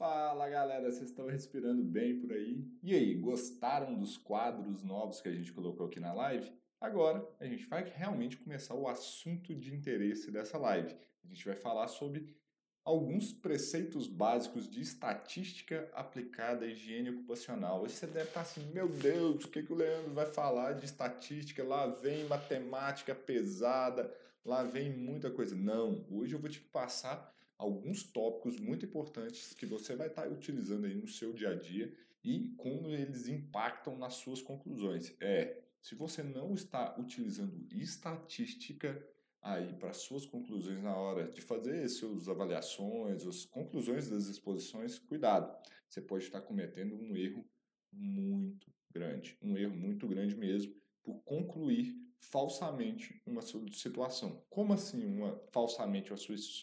Fala galera, vocês estão respirando bem por aí? E aí, gostaram dos quadros novos que a gente colocou aqui na live? Agora a gente vai realmente começar o assunto de interesse dessa live. A gente vai falar sobre alguns preceitos básicos de estatística aplicada à higiene ocupacional. Você deve estar assim, meu Deus, o que, que o Leandro vai falar de estatística? Lá vem matemática pesada, lá vem muita coisa. Não, hoje eu vou te passar alguns tópicos muito importantes que você vai estar utilizando aí no seu dia a dia e como eles impactam nas suas conclusões. É, se você não está utilizando estatística aí para suas conclusões na hora de fazer suas avaliações, as conclusões das exposições, cuidado. Você pode estar cometendo um erro muito grande, um erro muito grande mesmo por concluir falsamente uma situação. Como assim uma falsamente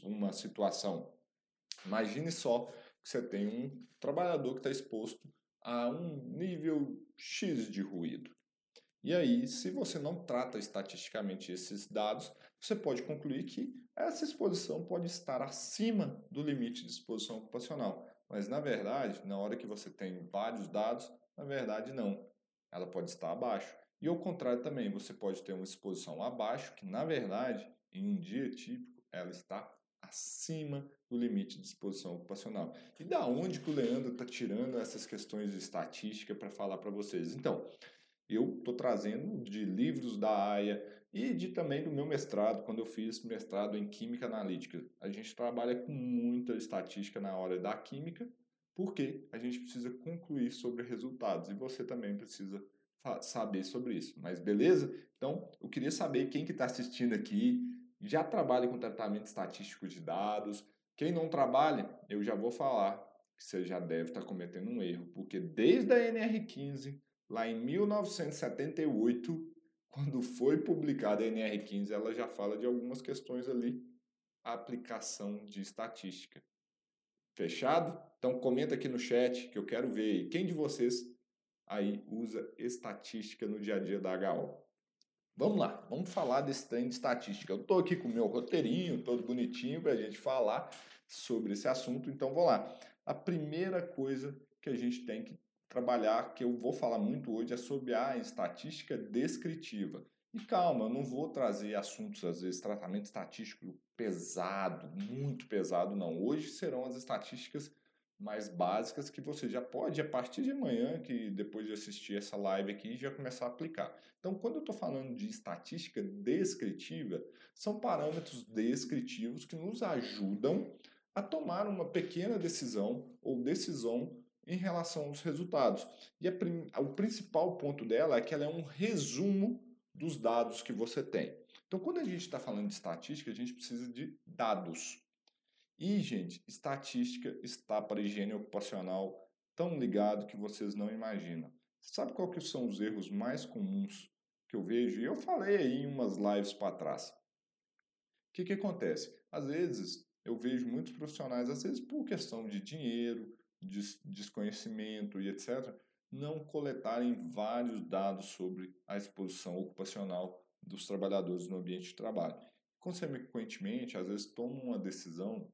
uma situação? Imagine só que você tem um trabalhador que está exposto a um nível X de ruído. E aí, se você não trata estatisticamente esses dados, você pode concluir que essa exposição pode estar acima do limite de exposição ocupacional. Mas, na verdade, na hora que você tem vários dados, na verdade, não. Ela pode estar abaixo. E ao contrário também, você pode ter uma exposição abaixo, que na verdade, em um dia típico, ela está acima do limite de exposição ocupacional. E da onde que o Leandro está tirando essas questões de estatística para falar para vocês? Então, eu estou trazendo de livros da AIA e de também do meu mestrado, quando eu fiz mestrado em Química Analítica. A gente trabalha com muita estatística na hora da química, porque a gente precisa concluir sobre resultados e você também precisa saber sobre isso. Mas beleza? Então, eu queria saber quem que está assistindo aqui já trabalha com tratamento estatístico de dados. Quem não trabalha, eu já vou falar que você já deve estar tá cometendo um erro, porque desde a NR15, lá em 1978, quando foi publicada a NR15, ela já fala de algumas questões ali, aplicação de estatística. Fechado? Então comenta aqui no chat que eu quero ver quem de vocês aí usa estatística no dia a dia da HO. Vamos lá, vamos falar desse trem de estatística. Eu estou aqui com o meu roteirinho todo bonitinho para a gente falar sobre esse assunto, então vamos lá. A primeira coisa que a gente tem que trabalhar, que eu vou falar muito hoje, é sobre a estatística descritiva. E calma, eu não vou trazer assuntos, às vezes, tratamento estatístico pesado, muito pesado, não. Hoje serão as estatísticas mais básicas que você já pode, a partir de amanhã, que depois de assistir essa live aqui, já começar a aplicar. Então, quando eu estou falando de estatística descritiva, são parâmetros descritivos que nos ajudam a tomar uma pequena decisão ou decisão em relação aos resultados. E a, o principal ponto dela é que ela é um resumo dos dados que você tem. Então, quando a gente está falando de estatística, a gente precisa de dados. E, gente, estatística está para higiene ocupacional tão ligado que vocês não imaginam. Sabe qual que são os erros mais comuns que eu vejo? E eu falei aí em umas lives para trás. O que, que acontece? Às vezes eu vejo muitos profissionais, às vezes por questão de dinheiro, de desconhecimento e etc., não coletarem vários dados sobre a exposição ocupacional dos trabalhadores no ambiente de trabalho. Consequentemente, às vezes tomam uma decisão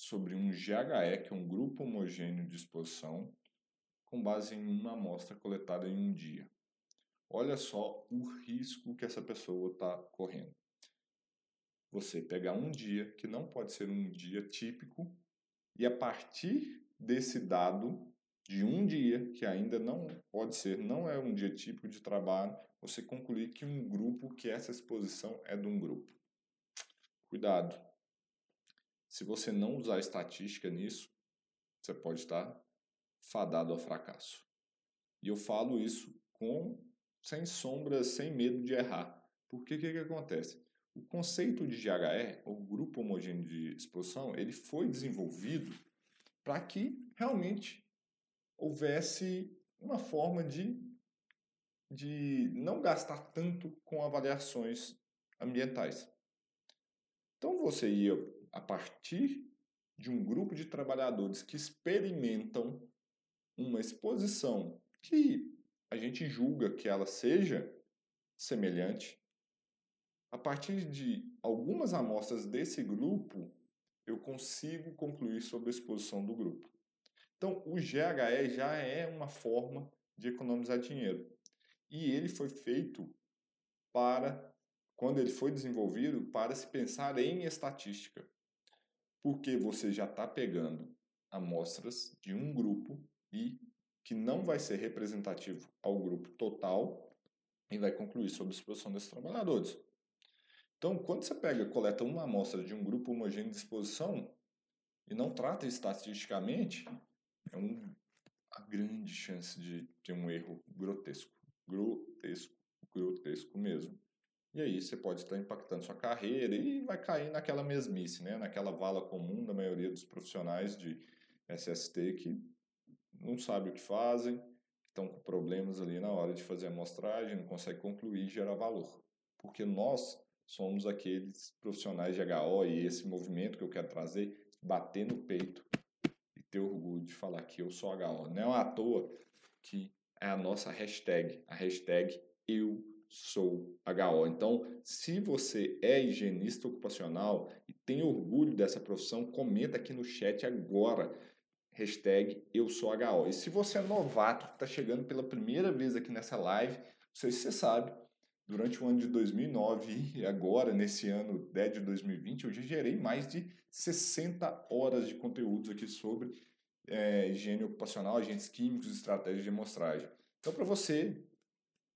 sobre um GHE, que é um grupo homogêneo de exposição, com base em uma amostra coletada em um dia. Olha só o risco que essa pessoa está correndo. Você pegar um dia, que não pode ser um dia típico, e a partir desse dado de um dia, que ainda não pode ser, não é um dia típico de trabalho, você concluir que um grupo, que essa exposição é de um grupo. Cuidado, se você não usar estatística nisso, você pode estar fadado ao fracasso. E eu falo isso com sem sombra, sem medo de errar. Porque o que, que acontece? O conceito de GHE, ou Grupo Homogêneo de Exposição, ele foi desenvolvido para que realmente houvesse uma forma de, de não gastar tanto com avaliações ambientais. Então você ia a partir de um grupo de trabalhadores que experimentam uma exposição que a gente julga que ela seja semelhante, a partir de algumas amostras desse grupo, eu consigo concluir sobre a exposição do grupo. Então, o GHE já é uma forma de economizar dinheiro. E ele foi feito para, quando ele foi desenvolvido, para se pensar em estatística. Porque você já está pegando amostras de um grupo e que não vai ser representativo ao grupo total e vai concluir sobre a exposição desses trabalhadores. Então, quando você pega coleta uma amostra de um grupo homogêneo de exposição e não trata estatisticamente, é um, a grande chance de ter um erro grotesco. Grotesco, grotesco mesmo. E aí você pode estar impactando sua carreira e vai cair naquela mesmice, né? naquela vala comum da maioria dos profissionais de SST que não sabe o que fazem, estão com problemas ali na hora de fazer a amostragem, não consegue concluir e gerar valor. Porque nós somos aqueles profissionais de HO e esse movimento que eu quero trazer, bater no peito e ter orgulho de falar que eu sou HO. Não é à toa que é a nossa hashtag, a hashtag eu sou HO. Então, se você é higienista ocupacional e tem orgulho dessa profissão, comenta aqui no chat agora hashtag eu sou HO. E se você é novato, que está chegando pela primeira vez aqui nessa live, não sei se você sabe, durante o ano de 2009 e agora, nesse ano de 2020, eu já gerei mais de 60 horas de conteúdos aqui sobre é, higiene ocupacional, agentes químicos, estratégias de amostragem. Então, para você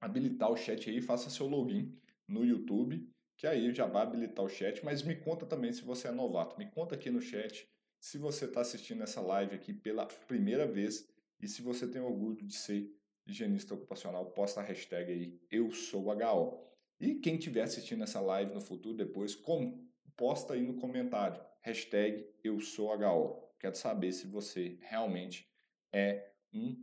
habilitar o chat aí, faça seu login no YouTube, que aí já vai habilitar o chat, mas me conta também se você é novato. Me conta aqui no chat se você está assistindo essa live aqui pela primeira vez e se você tem orgulho de ser higienista ocupacional, posta a hashtag aí, eu sou HO. E quem estiver assistindo essa live no futuro depois, com, posta aí no comentário, hashtag eu sou HO. Quero saber se você realmente é um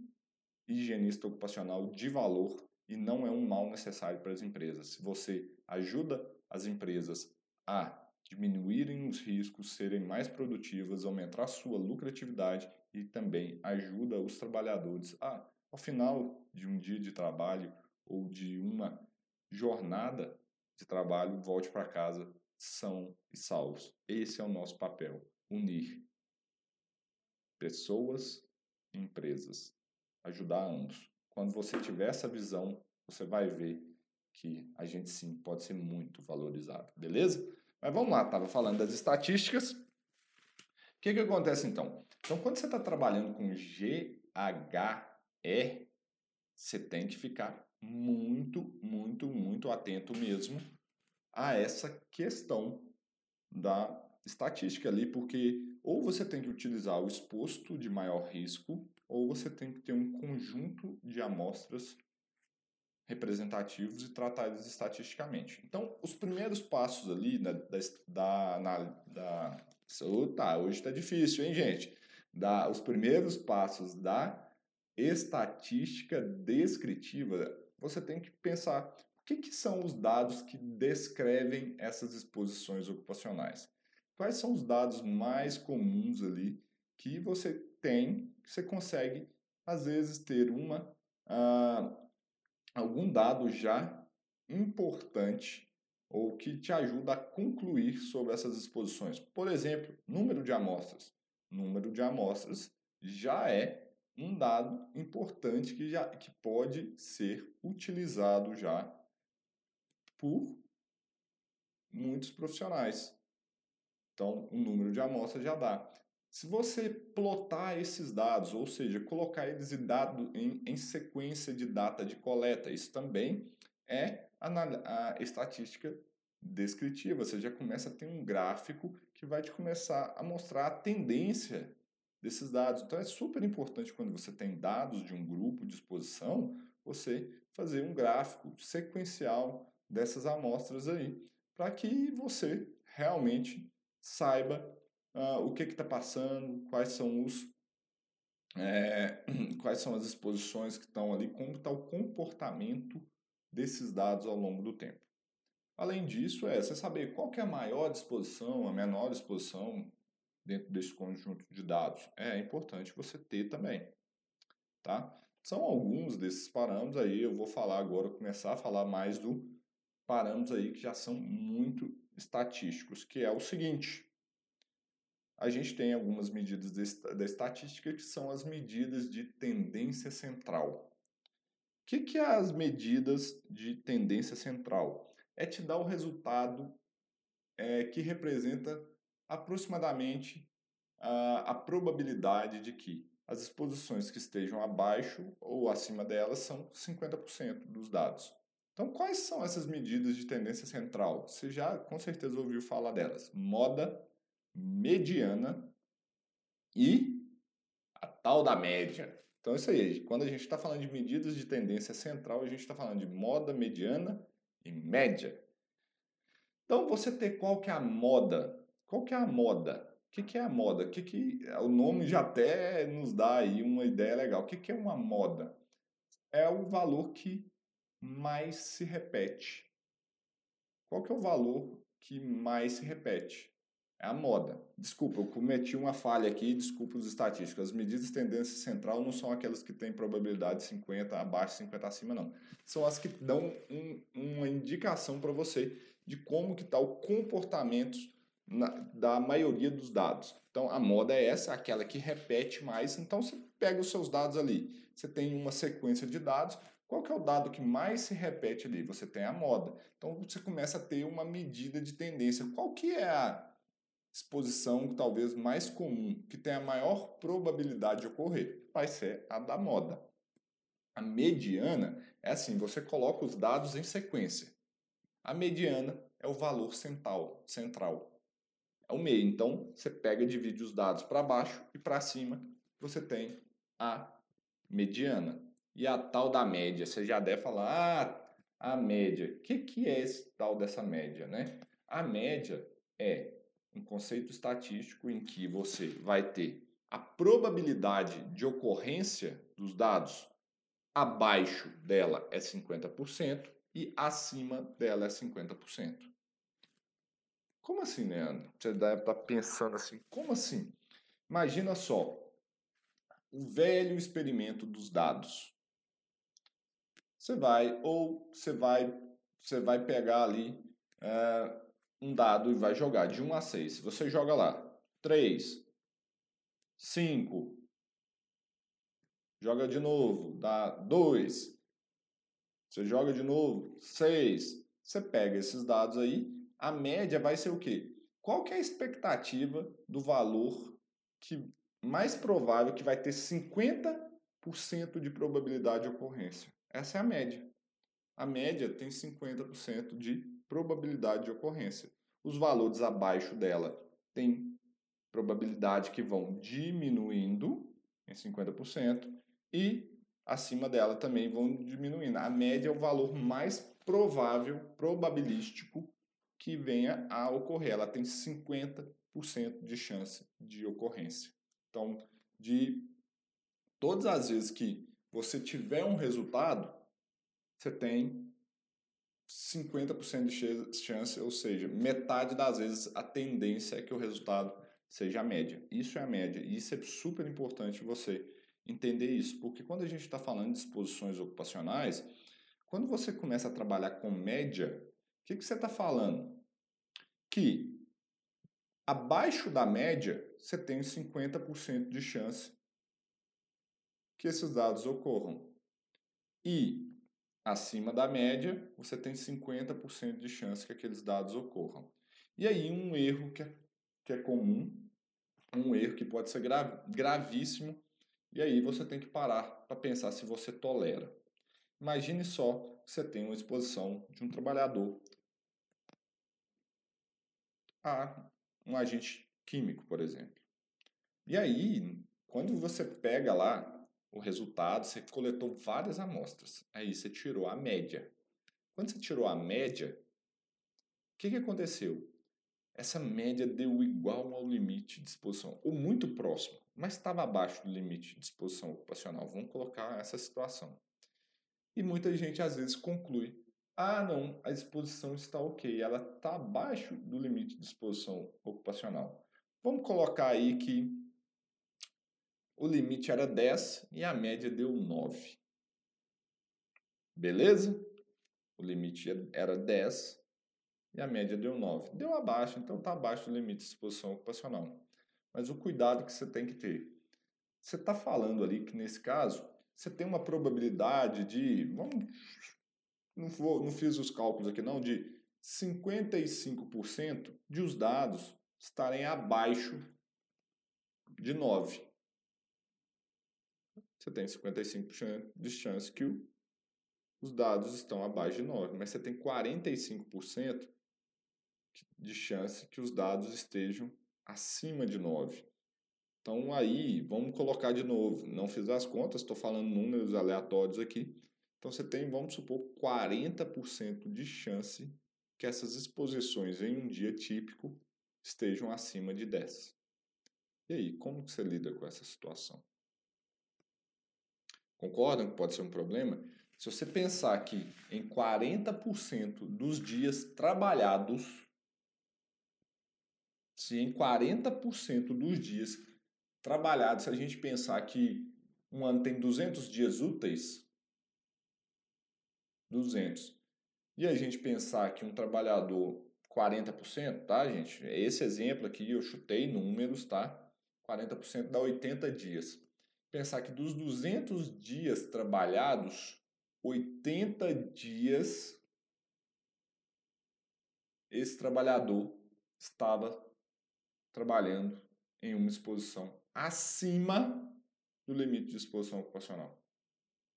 higienista ocupacional de valor e não é um mal necessário para as empresas. Se você ajuda as empresas a diminuírem os riscos, serem mais produtivas, aumentar a sua lucratividade e também ajuda os trabalhadores a ao final de um dia de trabalho ou de uma jornada de trabalho, volte para casa são e salvos. Esse é o nosso papel: unir pessoas e empresas, ajudar ambos. Quando você tiver essa visão, você vai ver que a gente sim pode ser muito valorizado, beleza? Mas vamos lá, estava falando das estatísticas. O que, que acontece então? Então, quando você está trabalhando com GH é você tem que ficar muito, muito, muito atento mesmo a essa questão da estatística ali, porque ou você tem que utilizar o exposto de maior risco, ou você tem que ter um conjunto de amostras representativos e tratar eles estatisticamente. Então, os primeiros passos ali da, da, na, da tá, hoje está difícil, hein, gente? Da, os primeiros passos da estatística descritiva, você tem que pensar o que, que são os dados que descrevem essas exposições ocupacionais. Quais são os dados mais comuns ali que você tem, você consegue, às vezes, ter uma ah, algum dado já importante ou que te ajuda a concluir sobre essas exposições. Por exemplo, número de amostras. Número de amostras já é um dado importante que, já, que pode ser utilizado já por muitos profissionais. Então, o número de amostras já dá. Se você plotar esses dados, ou seja, colocar eles em, dado, em, em sequência de data de coleta, isso também é a, estatística descritiva. Você já começa a ter um gráfico que vai te começar a mostrar a tendência desses dados. Então é super importante quando você tem dados de um grupo de exposição, você fazer um gráfico sequencial dessas amostras aí, para que você realmente saiba uh, o que está passando, quais são os é, quais são as exposições que estão ali, como está o comportamento desses dados ao longo do tempo. Além disso, é você saber qual é a maior exposição, a menor exposição, dentro desse conjunto de dados? É importante você ter também, tá? São alguns desses parâmetros aí, eu vou falar agora, começar a falar mais do parâmetros aí que já são muito estatísticos, que é o seguinte, a gente tem algumas medidas da estatística que são as medidas de tendência central. O que, que é as medidas de tendência central? É te dar o resultado é, que representa aproximadamente a, a probabilidade de que as exposições que estejam abaixo ou acima delas são 50% dos dados. Então, quais são essas medidas de tendência central? Você já com certeza ouviu falar delas: moda, mediana e a tal da média. Então, é isso aí. Quando a gente está falando de medidas de tendência central, a gente está falando de moda, mediana e média. Então, você ter qual que é a moda? Qual que é a moda? O que, que é a moda? Que que, o nome já até nos dá aí uma ideia legal. O que, que é uma moda? É o valor que mais se repete. Qual que é o valor que mais se repete? É a moda. Desculpa, eu cometi uma falha aqui, desculpa os estatísticos. As medidas de tendência central não são aquelas que têm probabilidade 50 abaixo, 50 acima, não. São as que dão um, uma indicação para você de como que está o comportamento na, da maioria dos dados. Então, a moda é essa, aquela que repete mais. Então, você pega os seus dados ali. Você tem uma sequência de dados, qual que é o dado que mais se repete ali? Você tem a moda. Então você começa a ter uma medida de tendência. Qual que é a exposição talvez mais comum, que tem a maior probabilidade de ocorrer? Vai ser a da moda. A mediana é assim, você coloca os dados em sequência. A mediana é o valor central, central. É o meio. Então, você pega e divide os dados para baixo e para cima, você tem a mediana. E a tal da média, você já deve falar, ah, a média. O que, que é esse tal dessa média, né? A média é um conceito estatístico em que você vai ter a probabilidade de ocorrência dos dados abaixo dela é 50% e acima dela é 50%. Como assim, Leandro? Você deve estar pensando assim, como assim? Imagina só, o velho experimento dos dados você vai ou você vai você vai pegar ali é, um dado e vai jogar de 1 a 6. Você joga lá 3, 5, joga de novo, dá 2, você joga de novo, 6. Você pega esses dados aí, a média vai ser o quê? Qual que é a expectativa do valor que mais provável que vai ter 50% de probabilidade de ocorrência? Essa é a média. A média tem 50% de probabilidade de ocorrência. Os valores abaixo dela têm probabilidade que vão diminuindo em 50% e acima dela também vão diminuindo. A média é o valor mais provável, probabilístico que venha a ocorrer. Ela tem 50% de chance de ocorrência. Então, de todas as vezes que você tiver um resultado, você tem 50% de chance, ou seja, metade das vezes a tendência é que o resultado seja a média. Isso é a média e isso é super importante você entender isso, porque quando a gente está falando de exposições ocupacionais, quando você começa a trabalhar com média, o que, que você está falando? Que abaixo da média você tem 50% de chance que esses dados ocorram. E acima da média, você tem 50% de chance que aqueles dados ocorram. E aí um erro que é, que é comum, um erro que pode ser gravíssimo, e aí você tem que parar para pensar se você tolera. Imagine só que você tem uma exposição de um trabalhador a um agente químico, por exemplo. E aí, quando você pega lá o resultado, você coletou várias amostras. Aí você tirou a média. Quando você tirou a média, o que, que aconteceu? Essa média deu igual ao limite de exposição, ou muito próximo, mas estava abaixo do limite de exposição ocupacional. Vamos colocar essa situação. E muita gente às vezes conclui: ah, não, a exposição está ok, ela está abaixo do limite de exposição ocupacional. Vamos colocar aí que o limite era 10 e a média deu 9. Beleza? O limite era 10 e a média deu 9. Deu abaixo, então está abaixo do limite de exposição ocupacional. Mas o cuidado que você tem que ter. Você está falando ali que nesse caso você tem uma probabilidade de, vamos, não, vou, não fiz os cálculos aqui não, de 55% de os dados estarem abaixo de 9. Você tem 55% de chance que os dados estão abaixo de 9, mas você tem 45% de chance que os dados estejam acima de 9. Então aí, vamos colocar de novo, não fiz as contas, estou falando números aleatórios aqui. Então você tem, vamos supor, 40% de chance que essas exposições em um dia típico estejam acima de 10. E aí, como que você lida com essa situação? Concordam que pode ser um problema? Se você pensar que em 40% dos dias trabalhados, se em 40% dos dias trabalhados, se a gente pensar que um ano tem 200 dias úteis, 200, e a gente pensar que um trabalhador 40%, tá, gente? Esse exemplo aqui eu chutei números, tá? 40% dá 80 dias. Pensar que dos 200 dias trabalhados, 80 dias esse trabalhador estava trabalhando em uma exposição acima do limite de exposição ocupacional.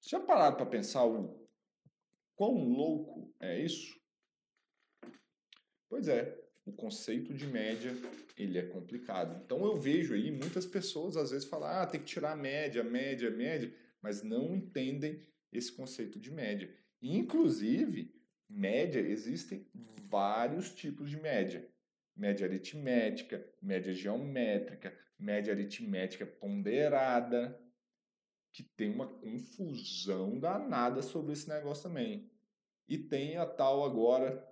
Já pararam para pensar o quão louco é isso? Pois é, o conceito de média ele é complicado. Então eu vejo aí muitas pessoas às vezes falar, ah, tem que tirar a média, média, média, mas não entendem esse conceito de média. inclusive, média existem vários tipos de média média aritmética, média geométrica, média aritmética ponderada, que tem uma confusão danada sobre esse negócio também. E tem a tal agora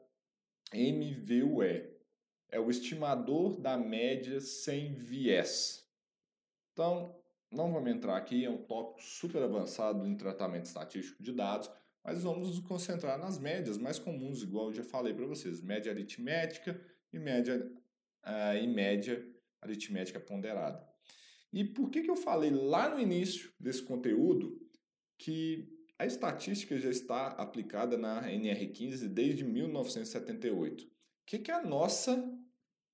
MVUE, é o estimador da média sem viés. Então, não vamos entrar aqui, é um tópico super avançado em tratamento estatístico de dados, mas vamos nos concentrar nas médias mais comuns, igual eu já falei para vocês, média aritmética, e média, uh, e média aritmética ponderada. E por que, que eu falei lá no início desse conteúdo que a estatística já está aplicada na NR15 desde 1978? O que, que a nossa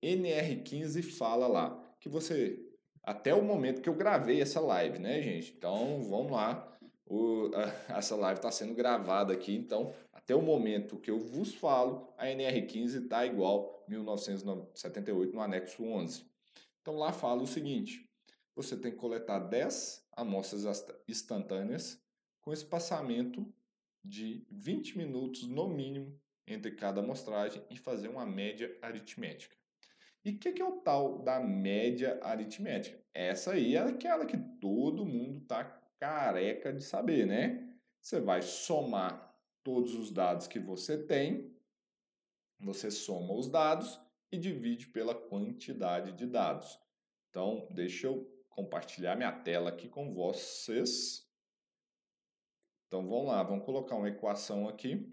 NR15 fala lá? Que você, até o momento que eu gravei essa live, né, gente? Então vamos lá. O, a, essa live está sendo gravada aqui, então até o momento que eu vos falo, a NR15 está igual 1978 no anexo 11. Então lá fala o seguinte: você tem que coletar 10 amostras instantâneas com espaçamento de 20 minutos no mínimo entre cada amostragem e fazer uma média aritmética. E o que, que, é o tal da média aritmética? Essa aí é aquela que todo mundo está careca de saber, né? Você vai somar todos os dados que você tem, você soma os dados e divide pela quantidade de dados. Então, deixa eu compartilhar minha tela aqui com vocês. Então, vamos lá, vamos colocar uma equação aqui.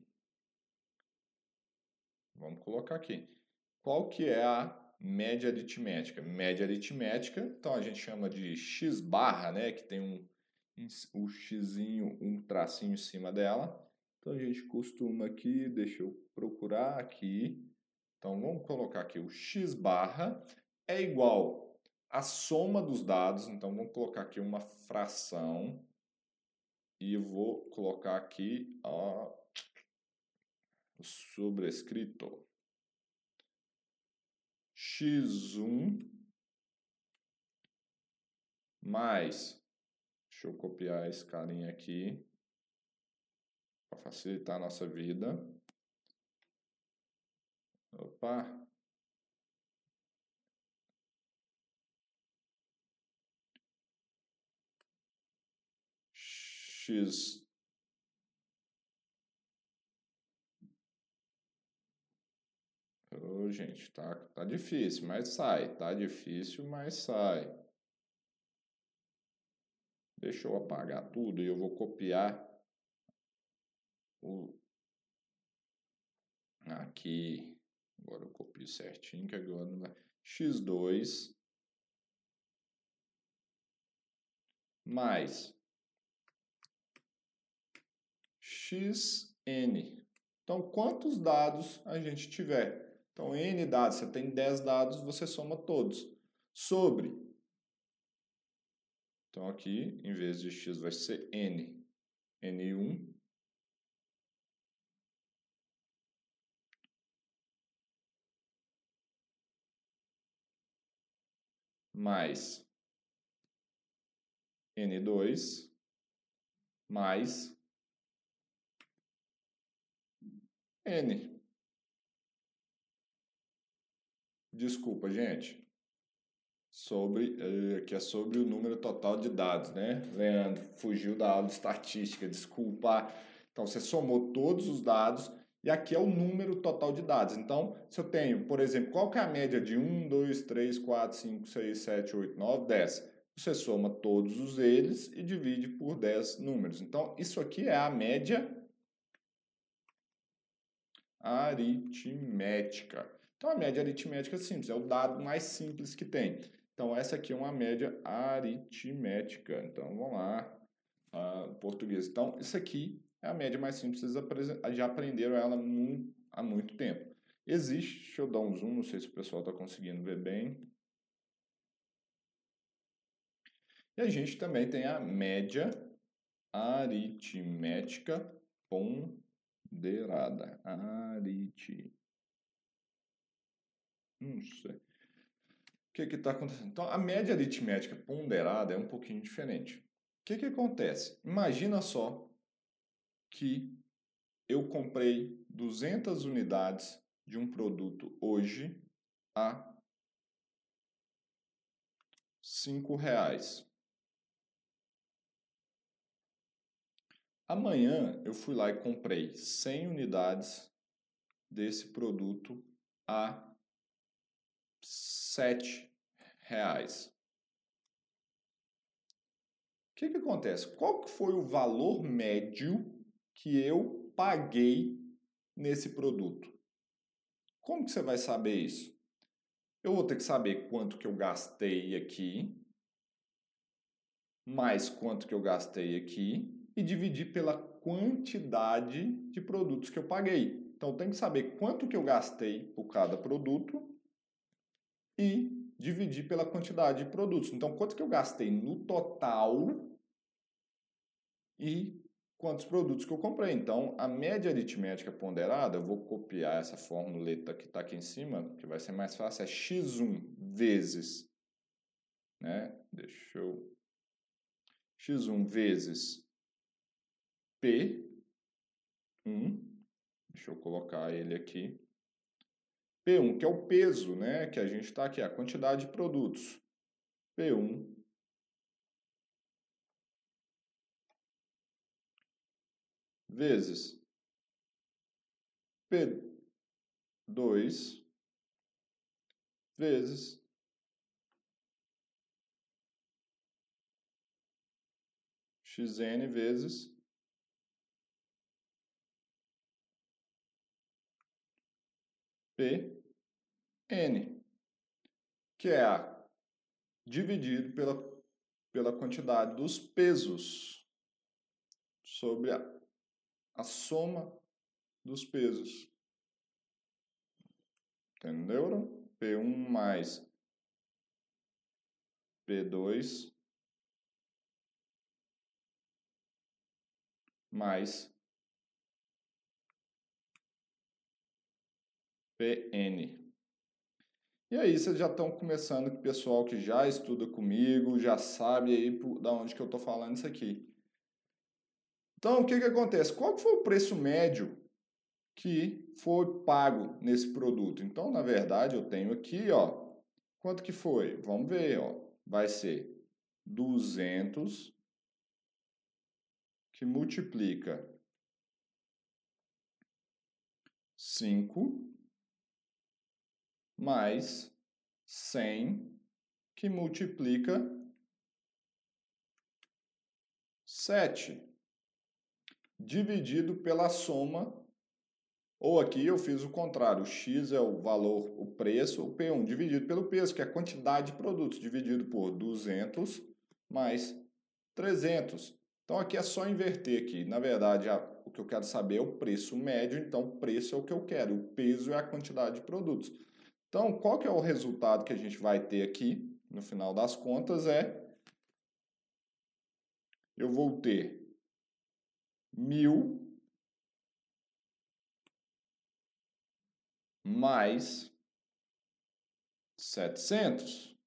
Vamos colocar aqui. Qual que é a média aritmética? Média aritmética, então a gente chama de x barra, né, que tem um o xzinho, um tracinho em cima dela. Então a gente costuma aqui, deixa eu procurar aqui. Então vamos colocar aqui o x barra é igual à soma dos dados. Então vamos colocar aqui uma fração e vou colocar aqui ó, o sobrescrito x1 mais, deixa eu copiar esse carinha aqui, para facilitar a nossa vida. Opa! X Gente, tá, tá difícil, mas sai. Tá difícil, mas sai. Deixa eu apagar tudo e eu vou copiar o aqui, agora eu copio certinho, que agora não vai. x2 mais xn. Então, quantos dados a gente tiver? Então, n dados, você tem 10 dados, você soma todos. Sobre. Então, aqui, em vez de x, vai ser n. n1 mais N2 mais N. Desculpa, gente. Sobre, eh, que é sobre o número total de dados, né? Leandro, fugiu da aula de estatística, desculpa. Então, você somou todos os dados e aqui é o número total de dados. Então, se eu tenho, por exemplo, qual que é a média de 1, 2, 3, 4, 5, 6, 7, 8, 9, 10? Você soma todos os eles e divide por 10 números. Então, isso aqui é a média aritmética. Então, a média aritmética é simples, é o dado mais simples que tem. Então, essa aqui é uma média aritmética. Então, vamos lá, uh, português. Então, isso aqui é a média mais simples, vocês já aprenderam ela há muito tempo. Existe, deixa eu dar um zoom, não sei se o pessoal está conseguindo ver bem. E a gente também tem a média aritmética ponderada. Arit... Não sei. O que está acontecendo? Então, a média aritmética ponderada é um pouquinho diferente. O que, que acontece? Imagina só que eu comprei 200 unidades de um produto hoje a cinco reais. Amanhã eu fui lá e comprei 100 unidades desse produto a sete reais. O que, que acontece? Qual que foi o valor médio que eu paguei nesse produto. Como que você vai saber isso? Eu vou ter que saber quanto que eu gastei aqui, mais quanto que eu gastei aqui, e dividir pela quantidade de produtos que eu paguei. Então, eu tenho que saber quanto que eu gastei por cada produto e dividir pela quantidade de produtos. Então, quanto que eu gastei no total e quantos produtos que eu comprei. Então, a média aritmética ponderada, eu vou copiar essa fórmula que está aqui em cima, que vai ser mais fácil, é x1 vezes, né? Deixa eu... x1 vezes P1, deixa eu colocar ele aqui, P1, que é o peso, né? Que a gente está aqui, a quantidade de produtos. P1 vezes P2 vezes xn vezes Pn, que é a dividido pela, pela quantidade dos pesos sobre a a soma dos pesos. Entenderam? P1 mais P2 mais PN. E aí vocês já estão começando com o pessoal que já estuda comigo, já sabe aí da onde que eu estou falando isso aqui. Então, o que, que acontece? Qual foi o preço médio que foi pago nesse produto? Então, na verdade, eu tenho aqui, ó, quanto que foi? Vamos ver, ó, vai ser 200 que multiplica 5 mais 100 que multiplica 7 dividido pela soma, ou aqui eu fiz o contrário, o x é o valor, o preço, o P1 dividido pelo peso, que é a quantidade de produtos, dividido por 200 mais 300. Então aqui é só inverter aqui. Na verdade, o que eu quero saber é o preço médio, então o preço é o que eu quero, o peso é a quantidade de produtos. Então, qual que é o resultado que a gente vai ter aqui, no final das contas, é eu vou ter mil mais 700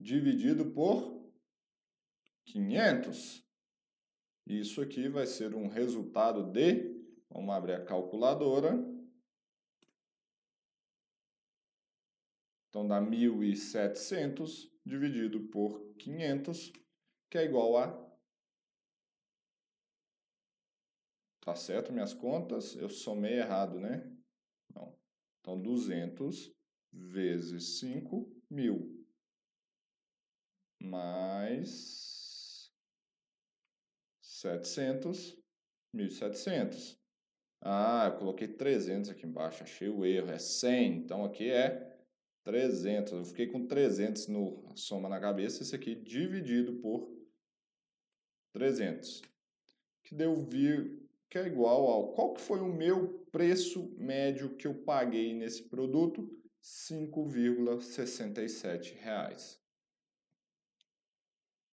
dividido por 500. Isso aqui vai ser um resultado de, vamos abrir a calculadora. Então dá 1.700 dividido por 500, que é igual a Tá certo minhas contas? Eu somei errado, né? Não. Então, 200 vezes 5 mil. Mais 700, 1.700. Ah, eu coloquei 300 aqui embaixo, achei o erro, é 100. Então, aqui é 300. Eu fiquei com 300 no soma na cabeça, esse aqui dividido por 300. Que deu vir que é igual ao qual que foi o meu preço médio que eu paguei nesse produto? R$ 5,67.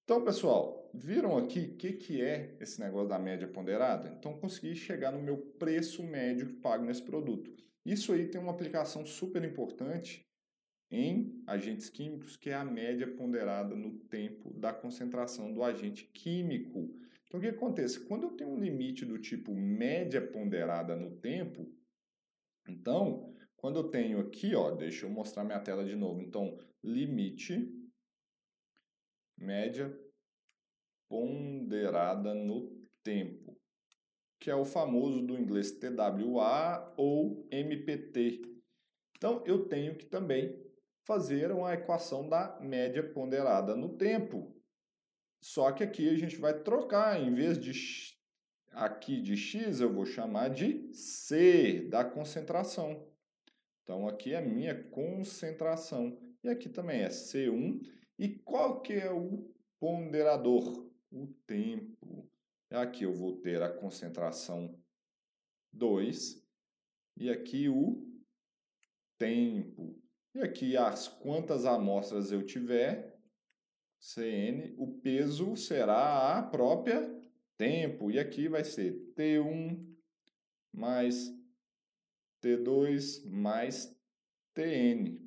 Então, pessoal, viram aqui o que, que é esse negócio da média ponderada? Então, consegui chegar no meu preço médio que pago nesse produto. Isso aí tem uma aplicação super importante em agentes químicos, que é a média ponderada no tempo da concentração do agente químico. Então, o que acontece? Quando eu tenho um limite do tipo média ponderada no tempo, então, quando eu tenho aqui, ó, deixa eu mostrar minha tela de novo. Então, limite média ponderada no tempo, que é o famoso do inglês TWA ou MPT. Então, eu tenho que também fazer uma equação da média ponderada no tempo. Só que aqui a gente vai trocar, em vez de aqui de x, eu vou chamar de C, da concentração. Então, aqui é a minha concentração. E aqui também é C1. E qual que é o ponderador? O tempo. Aqui eu vou ter a concentração 2. E aqui o tempo. E aqui as quantas amostras eu tiver, Cn, o peso será a própria tempo. E aqui vai ser T1 mais T2 mais Tn.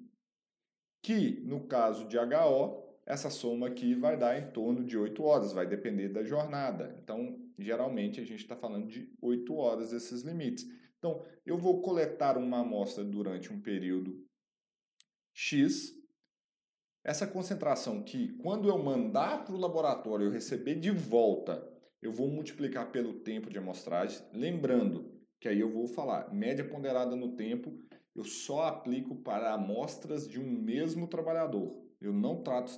Que, no caso de HO, essa soma aqui vai dar em torno de 8 horas, vai depender da jornada. Então, geralmente, a gente está falando de 8 horas esses limites. Então, eu vou coletar uma amostra durante um período X, essa concentração que, quando eu mandar para o laboratório eu receber de volta, eu vou multiplicar pelo tempo de amostragem. Lembrando que aí eu vou falar, média ponderada no tempo, eu só aplico para amostras de um mesmo trabalhador. Eu não trato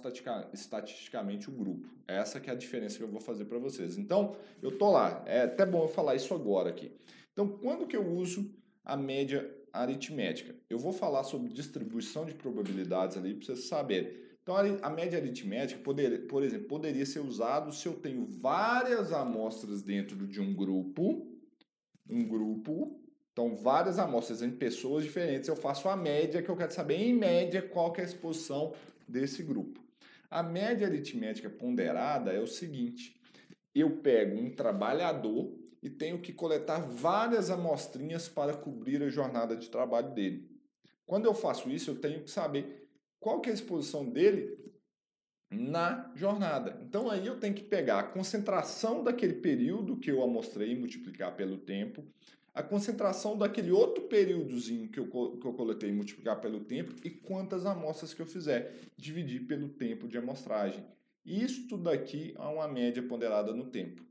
estatisticamente o grupo. Essa que é a diferença que eu vou fazer para vocês. Então, eu tô lá. É até bom eu falar isso agora aqui. Então, quando que eu uso a média aritmética. Eu vou falar sobre distribuição de probabilidades ali para vocês saberem. Então, a média aritmética, poder, por exemplo, poderia ser usado se eu tenho várias amostras dentro de um grupo, um grupo, então várias amostras em pessoas diferentes, eu faço a média, que eu quero saber em média qual é a exposição desse grupo. A média aritmética ponderada é o seguinte, eu pego um trabalhador e tenho que coletar várias amostrinhas para cobrir a jornada de trabalho dele. Quando eu faço isso, eu tenho que saber qual que é a exposição dele na jornada. Então aí eu tenho que pegar a concentração daquele período que eu amostrei e multiplicar pelo tempo, a concentração daquele outro períodozinho que eu, que eu coletei e multiplicar pelo tempo e quantas amostras que eu fizer, dividir pelo tempo de amostragem. Isto daqui é uma média ponderada no tempo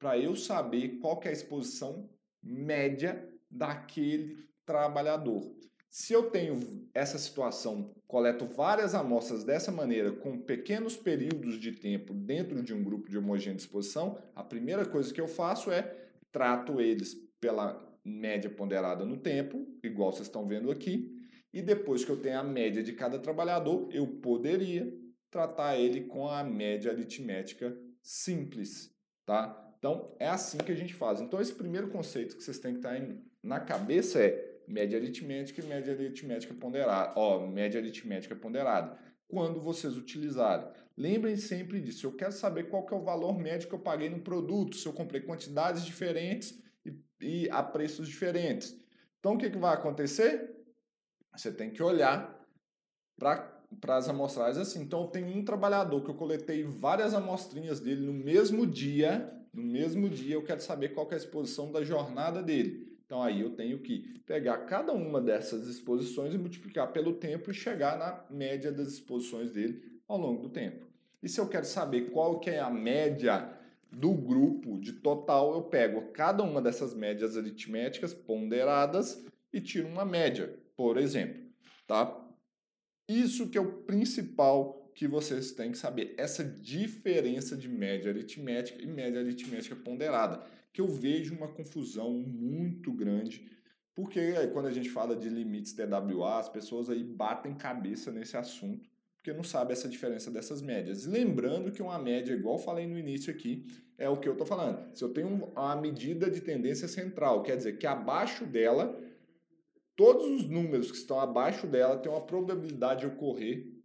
para eu saber qual é a exposição média daquele trabalhador. Se eu tenho essa situação, coleto várias amostras dessa maneira, com pequenos períodos de tempo dentro de um grupo de homogênea exposição, a primeira coisa que eu faço é trato eles pela média ponderada no tempo, igual vocês estão vendo aqui, e depois que eu tenho a média de cada trabalhador, eu poderia tratar ele com a média aritmética simples, tá? Então, é assim que a gente faz. Então, esse primeiro conceito que vocês têm que estar na cabeça é média aritmética e média aritmética ponderada. Ó, média aritmética ponderada. Quando vocês utilizarem. Lembrem sempre disso. Eu quero saber qual que é o valor médio que eu paguei no produto, se eu comprei quantidades diferentes e, e a preços diferentes. Então, o que, que vai acontecer? Você tem que olhar para para as amostragens assim. Então, tem um trabalhador que eu coletei várias amostrinhas dele no mesmo dia, no mesmo dia eu quero saber qual é a exposição da jornada dele. Então aí eu tenho que pegar cada uma dessas exposições e multiplicar pelo tempo e chegar na média das exposições dele ao longo do tempo. E se eu quero saber qual que é a média do grupo de total, eu pego cada uma dessas médias aritméticas ponderadas e tiro uma média, por exemplo, tá? Isso que é o principal que vocês têm que saber essa diferença de média aritmética e média aritmética ponderada, que eu vejo uma confusão muito grande, porque aí, quando a gente fala de limites TWA, as pessoas aí batem cabeça nesse assunto, porque não sabe essa diferença dessas médias. Lembrando que uma média, igual falei no início aqui, é o que eu estou falando. Se eu tenho uma medida de tendência central, quer dizer que abaixo dela, todos os números que estão abaixo dela têm uma probabilidade de ocorrer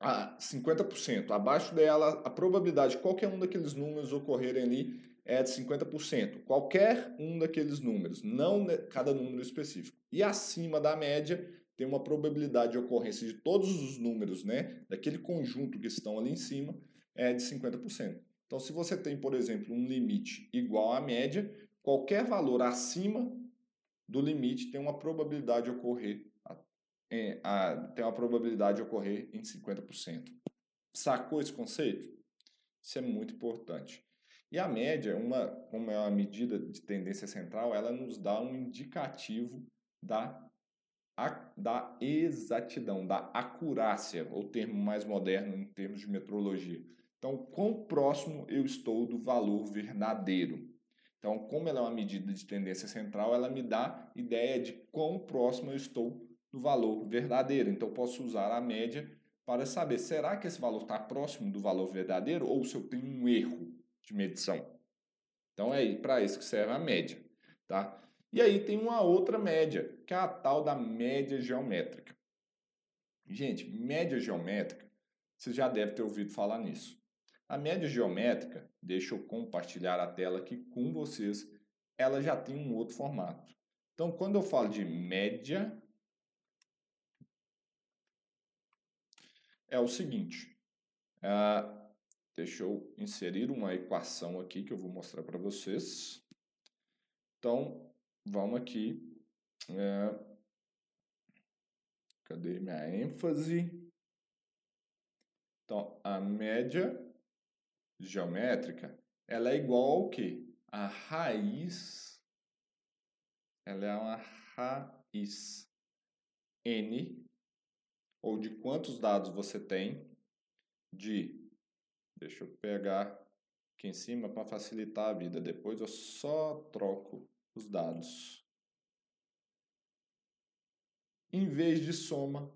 a 50%. Abaixo dela, a probabilidade de qualquer um daqueles números ocorrerem ali é de 50%. Qualquer um daqueles números, não cada número específico. E acima da média, tem uma probabilidade de ocorrência de todos os números, né, daquele conjunto que estão ali em cima, é de 50%. Então, se você tem, por exemplo, um limite igual à média, qualquer valor acima do limite tem uma probabilidade de ocorrer é, a, tem uma probabilidade de ocorrer em 50%. Sacou esse conceito? Isso é muito importante. E a média, uma, como é uma medida de tendência central, ela nos dá um indicativo da, a, da exatidão, da acurácia, ou termo mais moderno em termos de metrologia. Então, quão próximo eu estou do valor verdadeiro. Então, como ela é uma medida de tendência central, ela me dá ideia de quão próximo eu estou do valor verdadeiro. Então, posso usar a média para saber, será que esse valor está próximo do valor verdadeiro ou se eu tenho um erro de medição? Então, é para isso que serve a média. Tá? E aí tem uma outra média, que é a tal da média geométrica. Gente, média geométrica, você já deve ter ouvido falar nisso. A média geométrica, deixa eu compartilhar a tela aqui com vocês, ela já tem um outro formato. Então, quando eu falo de média é o seguinte. Uh, deixa eu inserir uma equação aqui que eu vou mostrar para vocês. Então, vamos aqui. Uh, cadê minha ênfase? Então, a média geométrica, ela é igual ao quê? A raiz, ela é uma raiz n ou de quantos dados você tem de. Deixa eu pegar aqui em cima para facilitar a vida. Depois eu só troco os dados. Em vez de soma,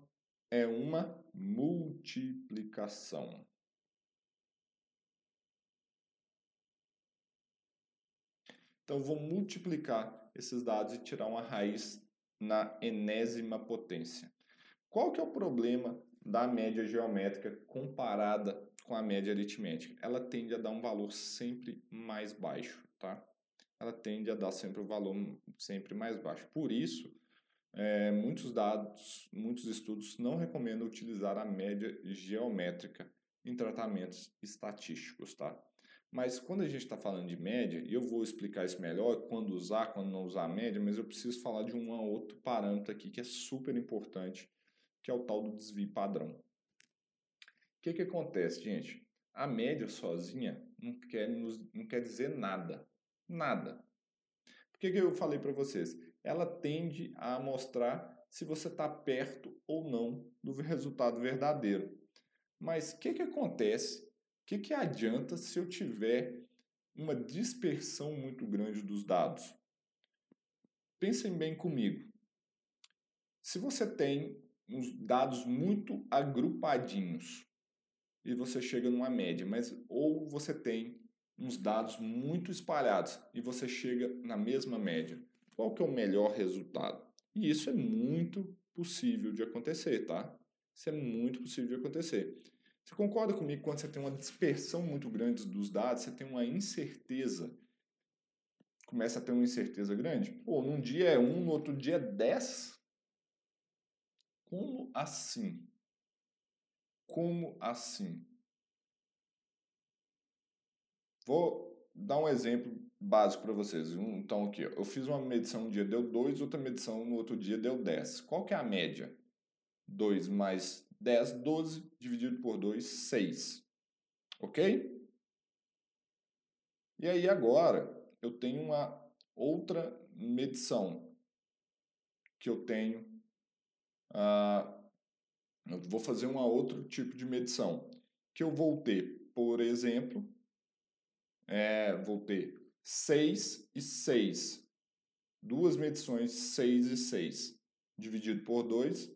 é uma multiplicação. Então, vou multiplicar esses dados e tirar uma raiz na enésima potência. Qual que é o problema da média geométrica comparada com a média aritmética? Ela tende a dar um valor sempre mais baixo, tá? Ela tende a dar sempre o um valor sempre mais baixo. Por isso, é, muitos dados, muitos estudos não recomendam utilizar a média geométrica em tratamentos estatísticos, tá? Mas quando a gente está falando de média, e eu vou explicar isso melhor, quando usar, quando não usar a média, mas eu preciso falar de um outro parâmetro aqui que é super importante que é o tal do desvio padrão. O que, que acontece, gente? A média sozinha não quer, nos, não quer dizer nada. Nada. Por que, que eu falei para vocês? Ela tende a mostrar se você está perto ou não do resultado verdadeiro. Mas o que, que acontece? O que, que adianta se eu tiver uma dispersão muito grande dos dados? Pensem bem comigo. Se você tem uns dados muito agrupadinhos. e você chega numa média, mas ou você tem uns dados muito espalhados e você chega na mesma média. Qual que é o melhor resultado? E isso é muito possível de acontecer, tá? Isso é muito possível de acontecer. Você concorda comigo quando você tem uma dispersão muito grande dos dados, você tem uma incerteza, começa a ter uma incerteza grande? Pô, num dia é um, no outro dia é dez? Como assim? Como assim? Vou dar um exemplo básico para vocês. Então, aqui, eu fiz uma medição um dia deu 2, outra medição no outro dia deu 10. Qual que é a média? 2 mais 10, 12, dividido por 2, 6. Ok? E aí agora eu tenho uma outra medição que eu tenho. Uh, eu vou fazer um outro tipo de medição que eu vou ter, por exemplo, é, vou ter 6 e 6. Duas medições, 6 e 6. Dividido por 2,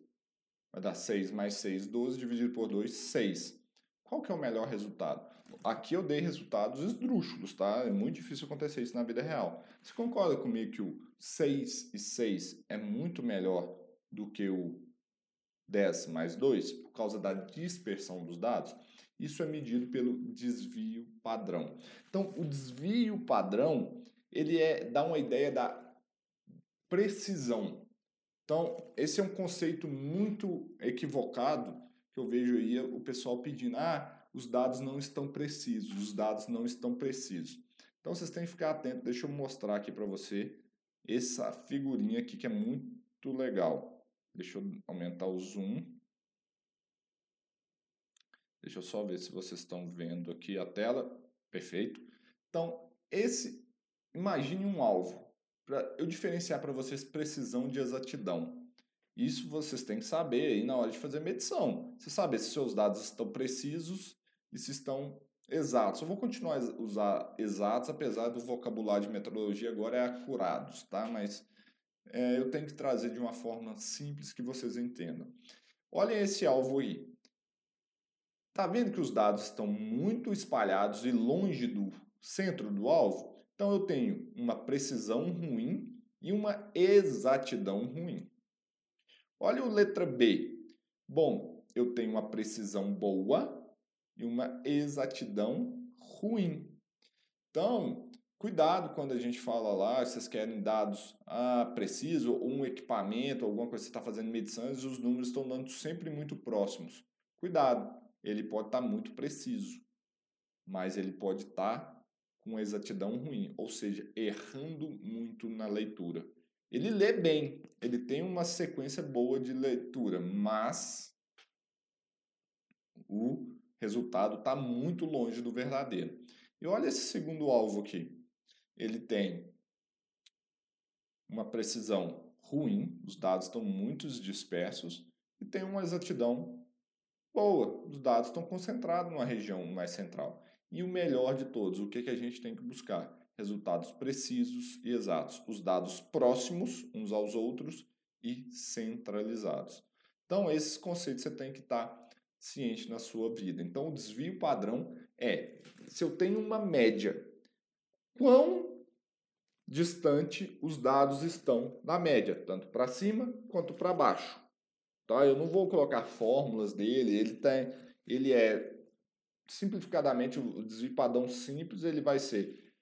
vai dar 6 mais 6, 12. Dividido por 2, 6. Qual que é o melhor resultado? Aqui eu dei resultados esdrúxulos, tá? É muito difícil acontecer isso na vida real. Você concorda comigo que o 6 e 6 é muito melhor do que o 10 mais 2 por causa da dispersão dos dados? Isso é medido pelo desvio padrão. Então, o desvio padrão, ele é dá uma ideia da precisão. Então, esse é um conceito muito equivocado que eu vejo aí o pessoal pedindo: "Ah, os dados não estão precisos, os dados não estão precisos". Então, vocês têm que ficar atentos. Deixa eu mostrar aqui para você essa figurinha aqui que é muito legal. Deixa eu aumentar o zoom. Deixa eu só ver se vocês estão vendo aqui a tela. Perfeito. Então, esse, imagine um alvo. Para eu diferenciar para vocês precisão de exatidão. Isso vocês têm que saber aí na hora de fazer medição. Você saber se seus dados estão precisos e se estão exatos. Eu vou continuar a usar exatos, apesar do vocabulário de metodologia agora é acurados, tá? Mas é, eu tenho que trazer de uma forma simples que vocês entendam. Olhem esse alvo aí. Está vendo que os dados estão muito espalhados e longe do centro do alvo? Então eu tenho uma precisão ruim e uma exatidão ruim. Olha o letra B. Bom, eu tenho uma precisão boa e uma exatidão ruim. Então, cuidado quando a gente fala lá, vocês querem dados ah, precisos, ou um equipamento, alguma coisa que você está fazendo medições, e os números estão dando sempre muito próximos. Cuidado, ele pode estar tá muito preciso, mas ele pode estar tá com exatidão ruim, ou seja, errando muito na leitura. Ele lê bem, ele tem uma sequência boa de leitura, mas o resultado está muito longe do verdadeiro. E olha esse segundo alvo aqui. Ele tem uma precisão ruim, os dados estão muito dispersos, e tem uma exatidão boa. Os dados estão concentrados numa região mais central. E o melhor de todos, o que, que a gente tem que buscar? Resultados precisos e exatos. Os dados próximos uns aos outros e centralizados. Então, esses conceitos você tem que estar tá ciente na sua vida. Então, o desvio padrão é se eu tenho uma média, quão distante os dados estão na média, tanto para cima quanto para baixo. Tá? Eu não vou colocar fórmulas dele, ele tem, ele é simplificadamente o desvio padrão simples, ele vai ser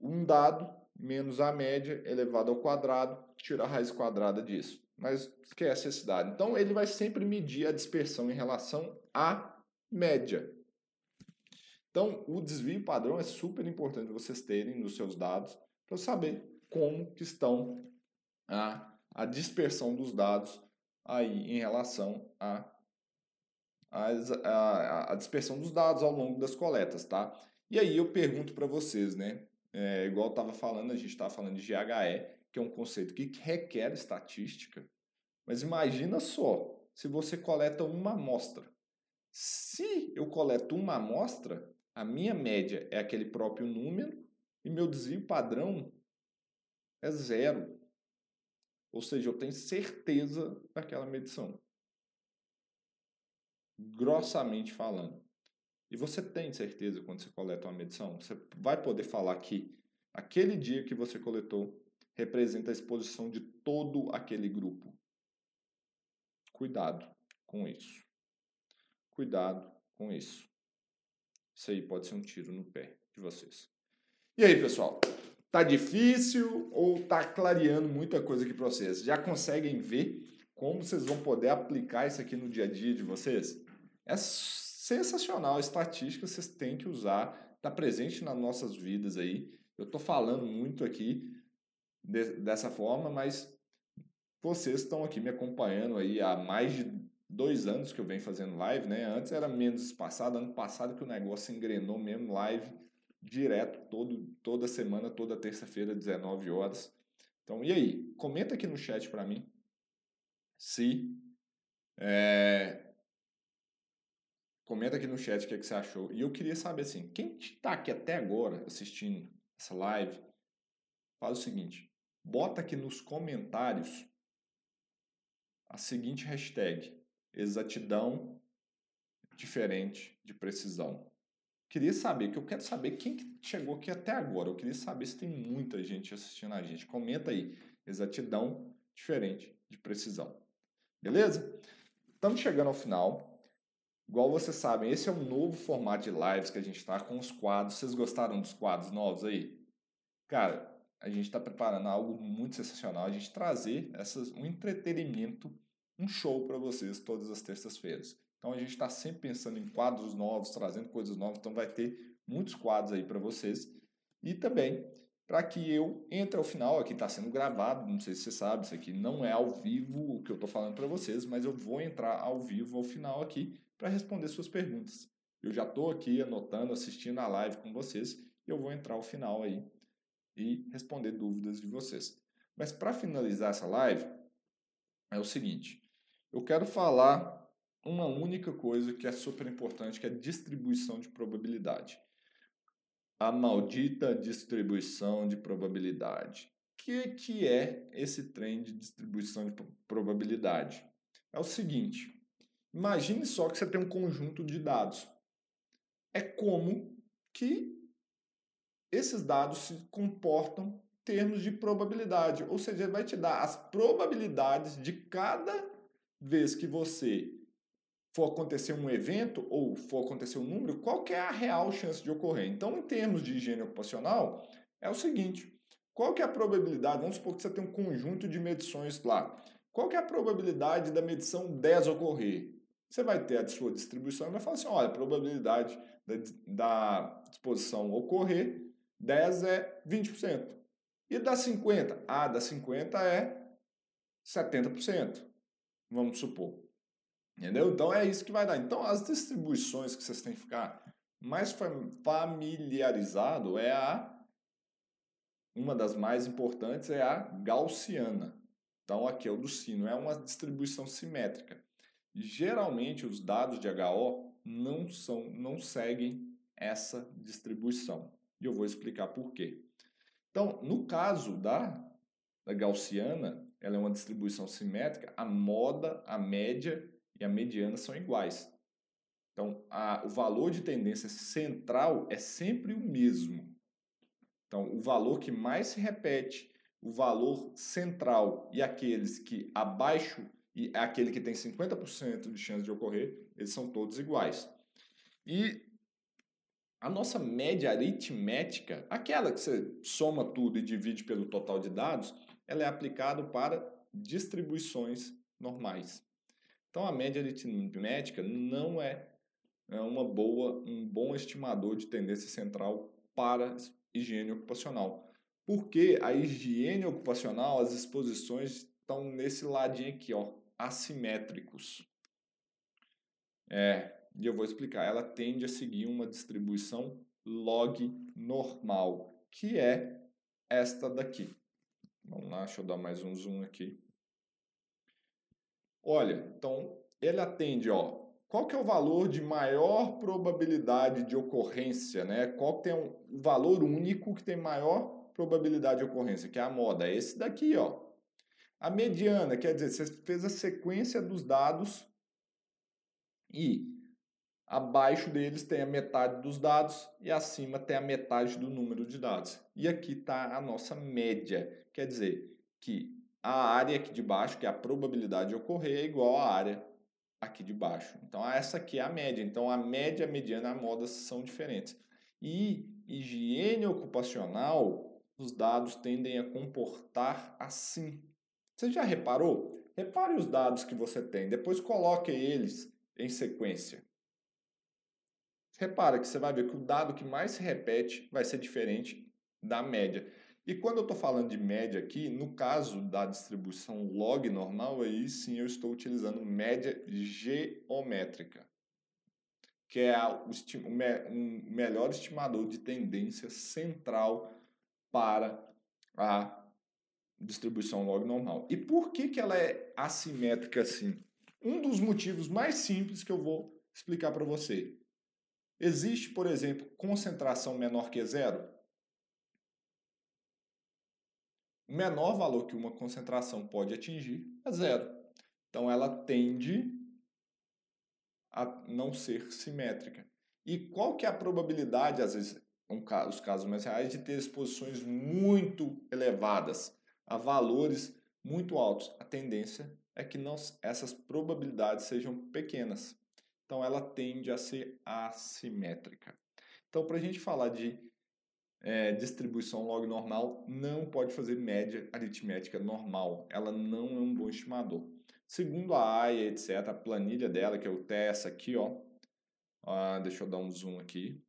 um dado menos a média elevado ao quadrado, tirar a raiz quadrada disso. Mas esquece esse dado. Então ele vai sempre medir a dispersão em relação à média. Então o desvio padrão é super importante vocês terem nos seus dados para saber como que estão a, a dispersão dos dados aí em relação à a, a, a, dispersão dos dados ao longo das coletas, tá? E aí eu pergunto para vocês, né? É, igual estava falando, a gente estava falando de GHE, que é um conceito que requer estatística, mas imagina só, se você coleta uma amostra. Se eu coleto uma amostra, a minha média é aquele próprio número e meu desvio padrão é zero. Ou seja, eu tenho certeza daquela medição. Grossamente falando. E você tem certeza quando você coleta uma medição? Você vai poder falar que aquele dia que você coletou representa a exposição de todo aquele grupo. Cuidado com isso. Cuidado com isso. Isso aí pode ser um tiro no pé de vocês. E aí, pessoal? Tá difícil ou tá clareando muita coisa aqui para vocês? Já conseguem ver como vocês vão poder aplicar isso aqui no dia a dia de vocês? É sensacional. A estatística vocês têm que usar, tá presente nas nossas vidas aí. Eu tô falando muito aqui de, dessa forma, mas vocês estão aqui me acompanhando aí há mais de dois anos que eu venho fazendo live, né? Antes era menos espaçado, ano passado que o negócio engrenou mesmo live direto, todo, toda semana, toda terça-feira, 19 horas. Então, e aí? Comenta aqui no chat para mim se. É, comenta aqui no chat o que, é que você achou. E eu queria saber assim: quem está aqui até agora assistindo essa live, faz o seguinte: bota aqui nos comentários a seguinte hashtag: exatidão diferente de precisão. Queria saber, que eu quero saber quem que chegou aqui até agora. Eu queria saber se tem muita gente assistindo a gente. Comenta aí, exatidão diferente de precisão. Beleza? Estamos chegando ao final. Igual vocês sabem, esse é um novo formato de lives que a gente está com os quadros. Vocês gostaram dos quadros novos aí? Cara, a gente está preparando algo muito sensacional. A gente trazer essas, um entretenimento, um show para vocês todas as terças-feiras. Então a gente está sempre pensando em quadros novos, trazendo coisas novas, então vai ter muitos quadros aí para vocês. E também para que eu entre ao final, aqui está sendo gravado, não sei se você sabe, isso aqui não é ao vivo o que eu estou falando para vocês, mas eu vou entrar ao vivo ao final aqui para responder suas perguntas. Eu já estou aqui anotando, assistindo a live com vocês e eu vou entrar ao final aí e responder dúvidas de vocês. Mas para finalizar essa live, é o seguinte: eu quero falar uma única coisa que é super importante, que é distribuição de probabilidade. A maldita distribuição de probabilidade. O que, que é esse trem de distribuição de probabilidade? É o seguinte: imagine só que você tem um conjunto de dados. É como que esses dados se comportam em termos de probabilidade, ou seja, vai te dar as probabilidades de cada vez que você for acontecer um evento ou for acontecer um número, qual é a real chance de ocorrer? Então, em termos de higiene ocupacional, é o seguinte, qual que é a probabilidade, vamos supor que você tem um conjunto de medições lá, qual que é a probabilidade da medição 10 ocorrer? Você vai ter a sua distribuição e vai falar assim, olha, a probabilidade da, da disposição ocorrer, 10 é 20%. E da 50? Ah, da 50 é 70%, vamos supor. Entendeu? Então é isso que vai dar. Então as distribuições que vocês têm que ficar mais familiarizado é a uma das mais importantes é a gaussiana. Então aqui é o do sino, é uma distribuição simétrica. Geralmente os dados de HO não são não seguem essa distribuição. E eu vou explicar por quê. Então, no caso da, da gaussiana, ela é uma distribuição simétrica, a moda, a média e a mediana são iguais. Então, a, o valor de tendência central é sempre o mesmo. Então, o valor que mais se repete, o valor central e aqueles que abaixo e aquele que tem 50% de chance de ocorrer, eles são todos iguais. E a nossa média aritmética, aquela que você soma tudo e divide pelo total de dados, ela é aplicada para distribuições normais. Então a média aritmética não é, é uma boa, um bom estimador de tendência central para higiene ocupacional. Porque a higiene ocupacional, as exposições estão nesse ladinho aqui, ó, assimétricos. É, e eu vou explicar. Ela tende a seguir uma distribuição log normal, que é esta daqui. Vamos lá, deixa eu dar mais um zoom aqui. Olha, então ele atende, ó, qual que é o valor de maior probabilidade de ocorrência, né? Qual que tem um valor único que tem maior probabilidade de ocorrência, que é a moda, é esse daqui, ó. A mediana, quer dizer, você fez a sequência dos dados e Abaixo deles tem a metade dos dados e acima tem a metade do número de dados. E aqui está a nossa média, quer dizer que a área aqui de baixo, que é a probabilidade de ocorrer, é igual à área aqui de baixo. Então, essa aqui é a média. Então, a média, a mediana a moda são diferentes. E higiene ocupacional, os dados tendem a comportar assim. Você já reparou? Repare os dados que você tem, depois coloque eles em sequência. Repara que você vai ver que o dado que mais se repete vai ser diferente da média. E quando eu estou falando de média aqui, no caso da distribuição log normal, aí sim eu estou utilizando média geométrica, que é o, um melhor estimador de tendência central para a distribuição log normal. E por que, que ela é assimétrica assim? Um dos motivos mais simples que eu vou explicar para você. Existe, por exemplo, concentração menor que zero? O menor valor que uma concentração pode atingir é zero. Então ela tende a não ser simétrica. E qual que é a probabilidade, às vezes, os casos mais reais, de ter exposições muito elevadas a valores muito altos? A tendência é que não, essas probabilidades sejam pequenas. Então ela tende a ser assimétrica. Então, para a gente falar de é, distribuição log normal, não pode fazer média aritmética normal. Ela não é um bom estimador. Segundo a AIA, etc., a planilha dela, que é o TESS aqui, ó, ah, deixa eu dar um zoom aqui,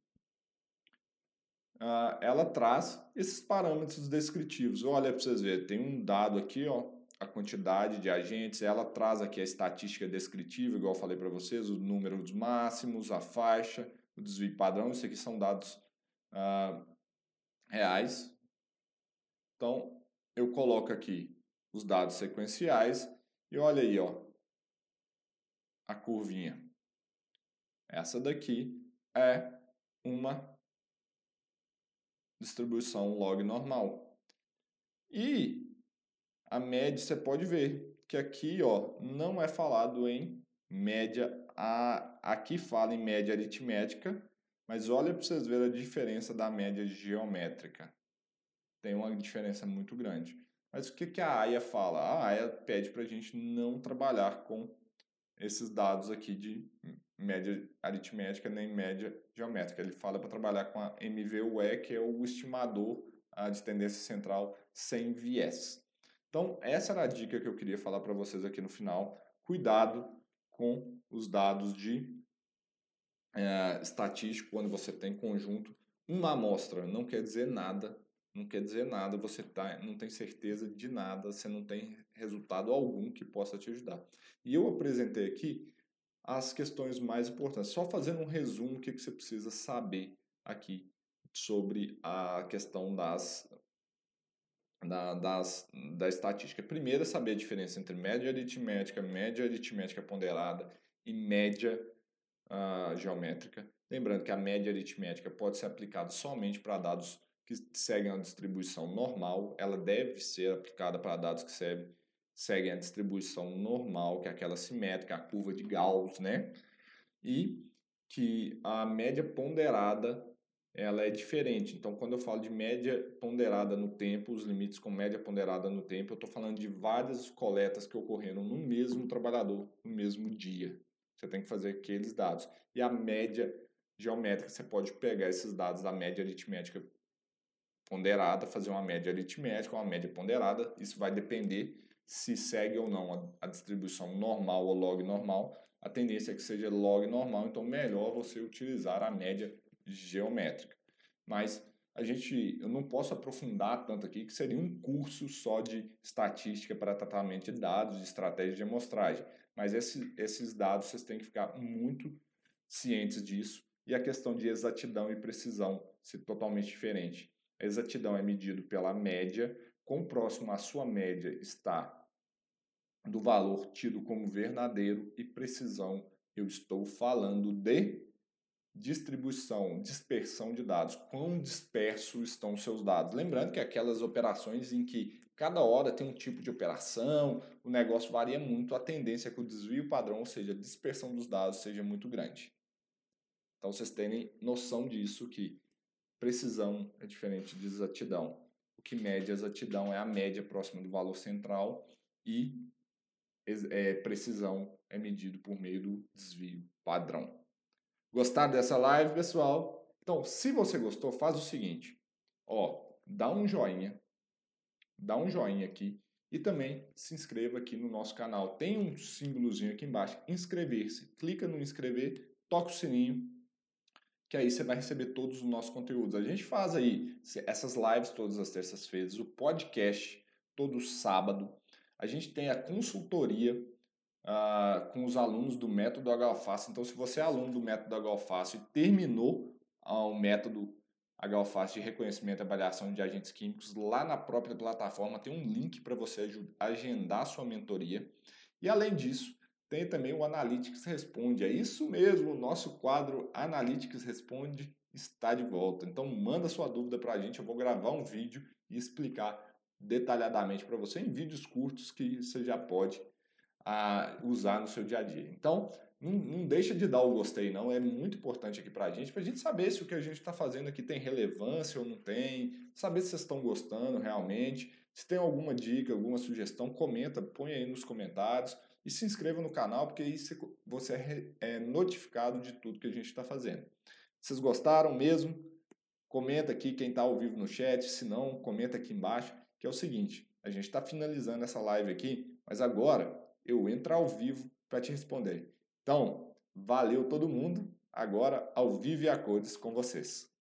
ah, ela traz esses parâmetros descritivos. Olha para vocês verem, tem um dado aqui, ó, a quantidade de agentes, ela traz aqui a estatística descritiva, igual eu falei para vocês, o número dos máximos, a faixa, o desvio padrão, isso aqui são dados ah, reais. Então, eu coloco aqui os dados sequenciais e olha aí, ó, a curvinha. Essa daqui é uma distribuição log normal. E a média, você pode ver que aqui ó, não é falado em média, a, aqui fala em média aritmética, mas olha para vocês verem a diferença da média geométrica. Tem uma diferença muito grande. Mas o que, que a AIA fala? A AIA pede para a gente não trabalhar com esses dados aqui de média aritmética nem média geométrica. Ele fala para trabalhar com a MVUE, que é o estimador de tendência central sem viés. Então, essa era a dica que eu queria falar para vocês aqui no final. Cuidado com os dados de é, estatístico quando você tem conjunto. Uma amostra não quer dizer nada, não quer dizer nada, você tá, não tem certeza de nada, você não tem resultado algum que possa te ajudar. E eu apresentei aqui as questões mais importantes, só fazendo um resumo o que, que você precisa saber aqui sobre a questão das, da, das, da estatística. Primeiro é saber a diferença entre média aritmética, média aritmética ponderada e média uh, geométrica. Lembrando que a média aritmética pode ser aplicada somente para dados que seguem a distribuição normal, ela deve ser aplicada para dados que seguem, a distribuição normal, que é aquela simétrica, a curva de Gauss, né? E que a média ponderada ela é diferente. Então, quando eu falo de média ponderada no tempo, os limites com média ponderada no tempo, eu estou falando de várias coletas que ocorreram no mesmo trabalhador, no mesmo dia. Você tem que fazer aqueles dados. E a média geométrica, você pode pegar esses dados da média aritmética ponderada, fazer uma média aritmética, uma média ponderada. Isso vai depender se segue ou não a, distribuição normal ou log normal. A tendência é que seja log normal, então melhor você utilizar a média geométrica. Mas a gente, eu não posso aprofundar tanto aqui, que seria um curso só de estatística para tratamento de dados, de estratégia de amostragem. Mas esse, esses dados vocês têm que ficar muito cientes disso. E a questão de exatidão e precisão ser totalmente diferente. A exatidão é medido pela média, quão próximo à sua média está do valor tido como verdadeiro e precisão, eu estou falando de distribuição, dispersão de dados. Quão dispersos estão seus dados? Lembrando que aquelas operações em que cada hora tem um tipo de operação, o negócio varia muito, a tendência é que o desvio padrão, ou seja, a dispersão dos dados, seja muito grande. Então vocês terem noção disso que precisão é diferente de exatidão. O que mede exatidão é a média próxima do valor central e é, precisão é medido por meio do desvio padrão. Gostaram dessa live, pessoal? Então, se você gostou, faz o seguinte, ó, dá um joinha, dá um joinha aqui e também se inscreva aqui no nosso canal. Tem um símbolozinho aqui embaixo, inscrever-se. Clica no inscrever, toca o sininho, que aí você vai receber todos os nossos conteúdos. A gente faz aí essas lives todas as terças-feiras, o podcast todo sábado. A gente tem a consultoria uh, com os alunos do método HFAS. Então, se você é aluno do método HFAS e terminou uh, o método HFAS de reconhecimento e avaliação de agentes químicos, lá na própria plataforma tem um link para você agendar sua mentoria. E além disso, tem também o Analytics Responde. É isso mesmo, o nosso quadro Analytics Responde está de volta. Então manda sua dúvida para a gente, eu vou gravar um vídeo e explicar detalhadamente para você em vídeos curtos que você já pode ah, usar no seu dia a dia. Então, não, não, deixa de dar o gostei, não. É muito importante aqui para a gente, para a gente saber se o que a gente está fazendo aqui tem relevância ou não tem, saber se vocês estão gostando realmente. Se tem alguma dica, alguma sugestão, comenta, põe aí nos comentários e se inscreva no canal, porque aí você é notificado de tudo que a gente está fazendo. Vocês gostaram mesmo? Comenta aqui quem está ao vivo no chat, se não, comenta aqui embaixo, que é o seguinte, a gente está finalizando essa live aqui, mas agora eu entro ao vivo para te responder. Então, valeu todo mundo, agora ao vivo e a cores com vocês.